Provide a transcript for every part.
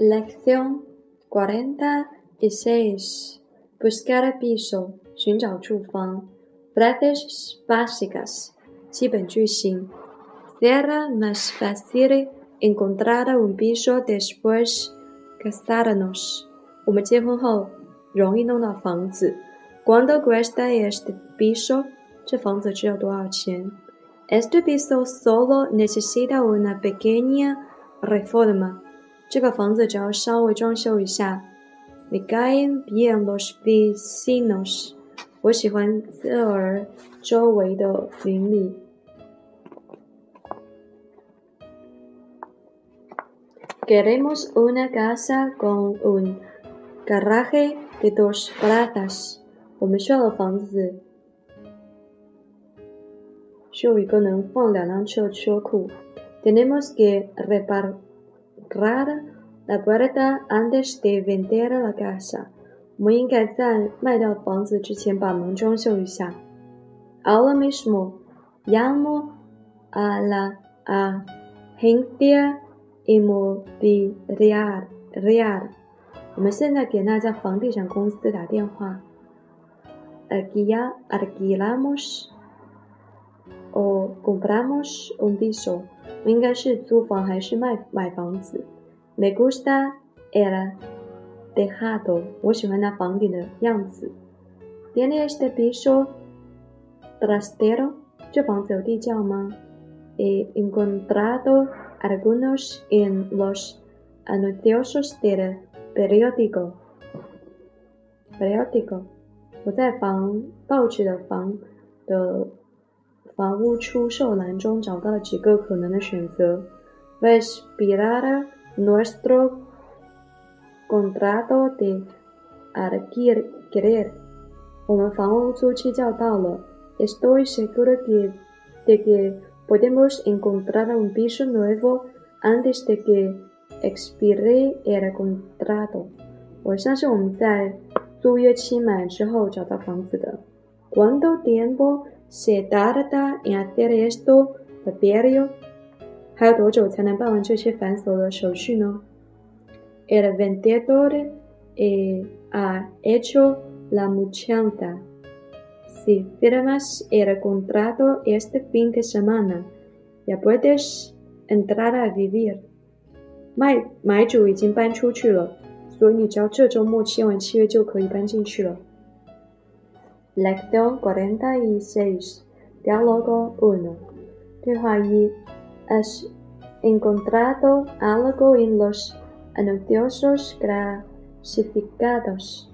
Lección 46. Buscar piso. 寻找住房. Frases básicas. 基本句型. Será más fácil encontrar un piso después casarnos. 我们结婚后容易弄到房子。¿Cuánto cuesta este piso? 这房子值要多少钱？Este piso solo necesita una pequeña reforma. 这个房子只要稍微装修一下。Me caen bien los vecinos。我喜欢这儿周围的邻里。Queremos una casa con un garaje de dos plazas。我们需要的房子需要一个能放两辆车的车库。Tenemos que reparar la puerta antes de vender la casa。我们应该在卖掉房子之前把门装修一下。Ahora mismo llamo a la agencia inmobiliaria。我们现在给那家房地产公司打电话。Alquilamos o compramos un piso。应该是租房还是卖买房子？Me gusta el tejado，我喜欢那房顶的样子。Tiene este piso trastero，这房子有地窖吗？He encontrado algunos en los anuncios del periódico。periódico，我在房报纸的房的。 房屋出售栏中找到了几个可能的选择。Ves pirara nuestro contrato de alquiler。我们房屋租期就要到了。Estoy seguro que de que podemos encontrar un piso nuevo antes de que expire el contrato。我相信我们在租约期满之后找到房子的。¿Cuánto tiempo se tarda en hacer esto, Papierio? El vendedor eh, ha hecho la muchanta. Si firmas el contrato este fin de semana, ya puedes entrar a vivir. 卖买主已经搬出去了，所以你只要这周末签完契约就可以搬进去了。 Lección 46. Diálogo 1. ¿Has encontrado algo en los anuncios clasificados?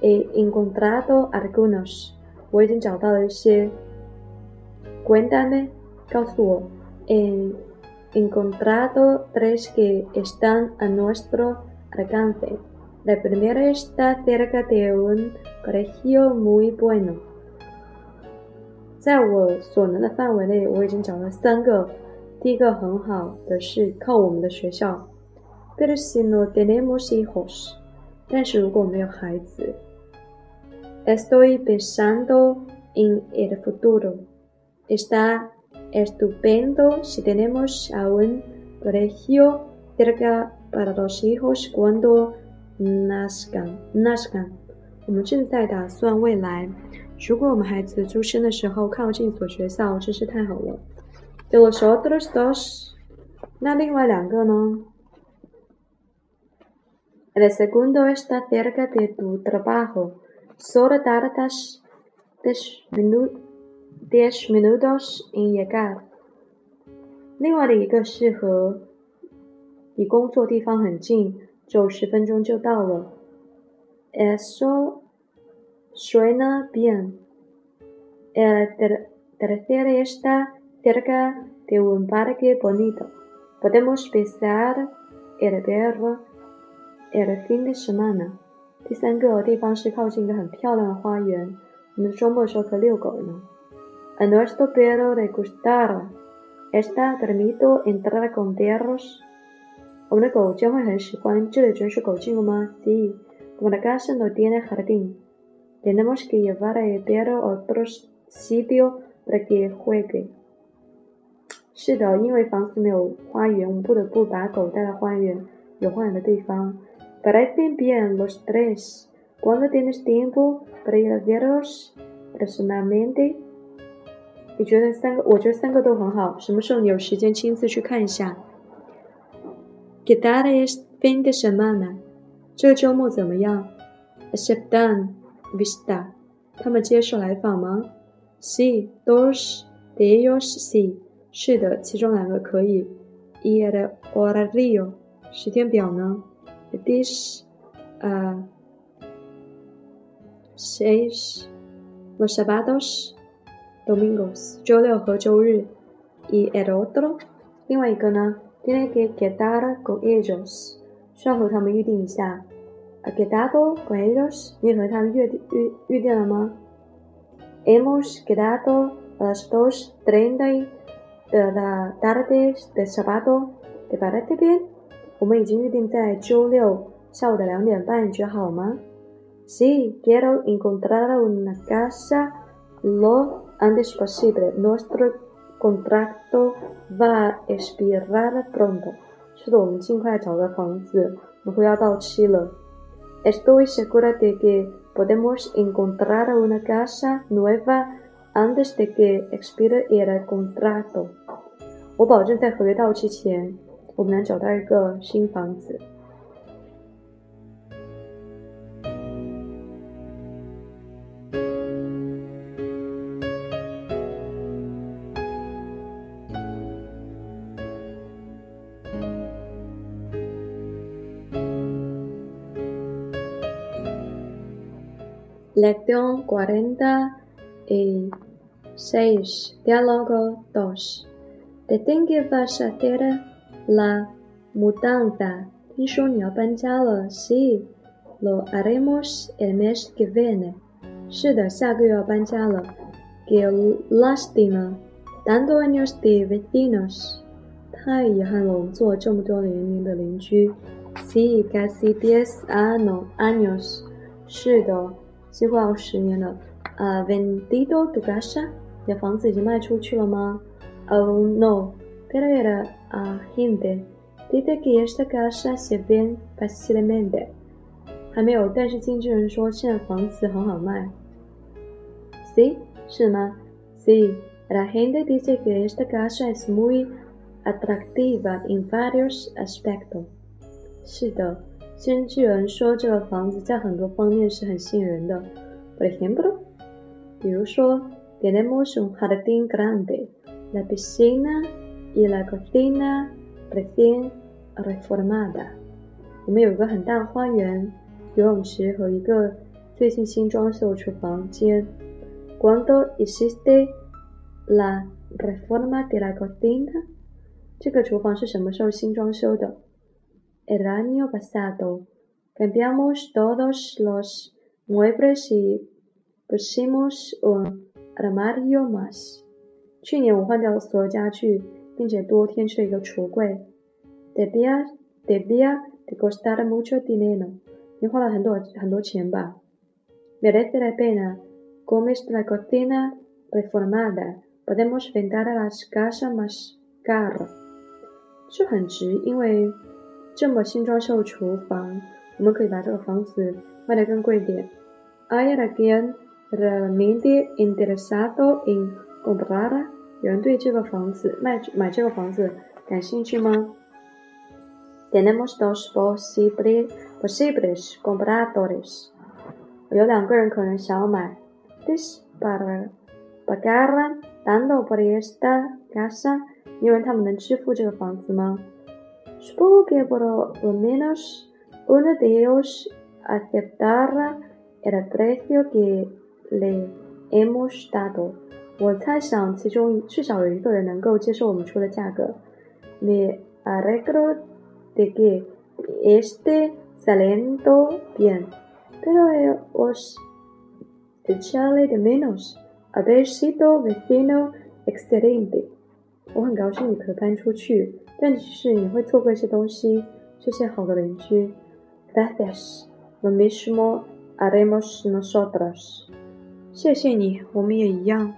He encontrado algunos. Cuéntame, He encontrado tres que están a nuestro alcance. La primera está cerca de un colegio muy bueno. 在我所能的范围内，我已经找了三个。第一个很好的是靠我们的学校。Pero si no tenemos hijos，但是如果没有孩子，Estoy pensando en el futuro. Está estupendo si tenemos a un colegio cerca para los hijos cuando Nasgan，Nasgan，我们正在打算未来。如果我们孩子出生的时候靠近一所学校，真是太好了。De los otros dos，那另外两个呢？El segundo está cerca de tu trabajo，solo tardas diez minutos，diez minutos en llegar。另外的一个是和离工作地方很近。走十分钟就到了。Eso suena bien. El tercero está cerca de un parque bonito. Podemos pisar el perro el fin de semana. 第三个地方是靠近一个很漂亮的花园，我们周末的时候可以遛狗呢。A nuestro perro le gustará. Está permitido entrar con perros 我们的狗将会很喜欢。这里准许狗进入吗？Sí. Como la casa no tiene jardín, tenemos que llevar el perro a otro sitio para que juegue. 是的，因为房子没有花园，我们不得不把狗带到花园有花园的地方。Parecen bien los tres. Cuando tienes tiempo para ir a verlos personalmente？你觉得三个？我觉得三个都很好。什么时候你有时间亲自去看一下？¿Qué tal es fin de semana？这个周末怎么样？¿Aceptan visita？他们接受来访吗？Sí, dos de ellos sí。是的，其中两个可以。¿Y el horario？时间表呢？This，呃，seis los sábados, domingos，周六和周日。¿Y el otro？另外一个呢 ？Tiene que quedar con ellos，需要和他们预定一下。¿Ha quedado con ellos？你和他们约定预预定了吗？Hemos quedado a las dos treinta de la tarde de sábado. ¿Te parece bien？我们已经预定在周六下午的两点半，你觉得好吗？Sí, quiero encontrar una casa lo antes posible. Nuestro contrato va a expirar pronto. 是的，我们尽快找个房子，我们会要到期了。Estoy segura de que podemos encontrar una casa nueva antes de que expire el contrato。我保证在合约到期前，我们能找到一个新房子。Lección cuarenta y seis. Diálogo dos. ¿De qué vas a hacer la mudanza? Sí, lo haremos el mes que viene. 是的，下个月要搬家了。Qué lástima. Tantos años de vecinos. 太遗憾了，我们做了这么多年龄的邻居。Sí, casi diez años. 是的。 几乎要十年了。啊，vendido tu casa？你的房子已经卖出去了吗？Oh no. Pero era a gente. dice que esta casa se vende fácilmente。还没有，但是经纪人说现在房子很好卖。Sí，是吗？Sí, la gente dice que esta casa es muy atractiva en varios aspectos。是的。经纪人说，这个房子在很多方面是很吸引人的。Por ejemplo，比如说，tenemos un jardín grande, la piscina y la cocina recién reformada。我们有一个很大的花园、游泳池和一个最近新装修的厨房间。¿Cuándo hiciste la reforma de la cocina？这个厨房是什么时候新装修的 ？El año pasado cambiamos todos los muebles y pusimos un armario más. 去年我换掉了所有家具，并且多添置了一个橱柜。Debía debía de costar mucho dinero. 你花了很多很多钱吧？Merece la pena. Con esta cocina reformada podemos vender las casas más caras. 这很值，因为 这么新装修厨房，我们可以把这个房子卖得更贵一点。¿Hay alguien realmente interesado en comprar？有人对这个房子卖买这个房子感兴趣吗？Tenemos dos posibles posibles compradores。有两个人可能想要买。This para pagar dando por esta casa？因为他们能支付这个房子吗 ？Supongo que por lo menos uno de ellos aceptará el precio que le hemos dado. Me alegro de que esté saliendo bien, pero os echarle de menos haber sido vecino excelente. 我很高兴你可以搬出去， 但其实你会错过一些东西。这些好的邻居，Gracias, lo mismo haremos nosotros。谢谢你，我们也一样。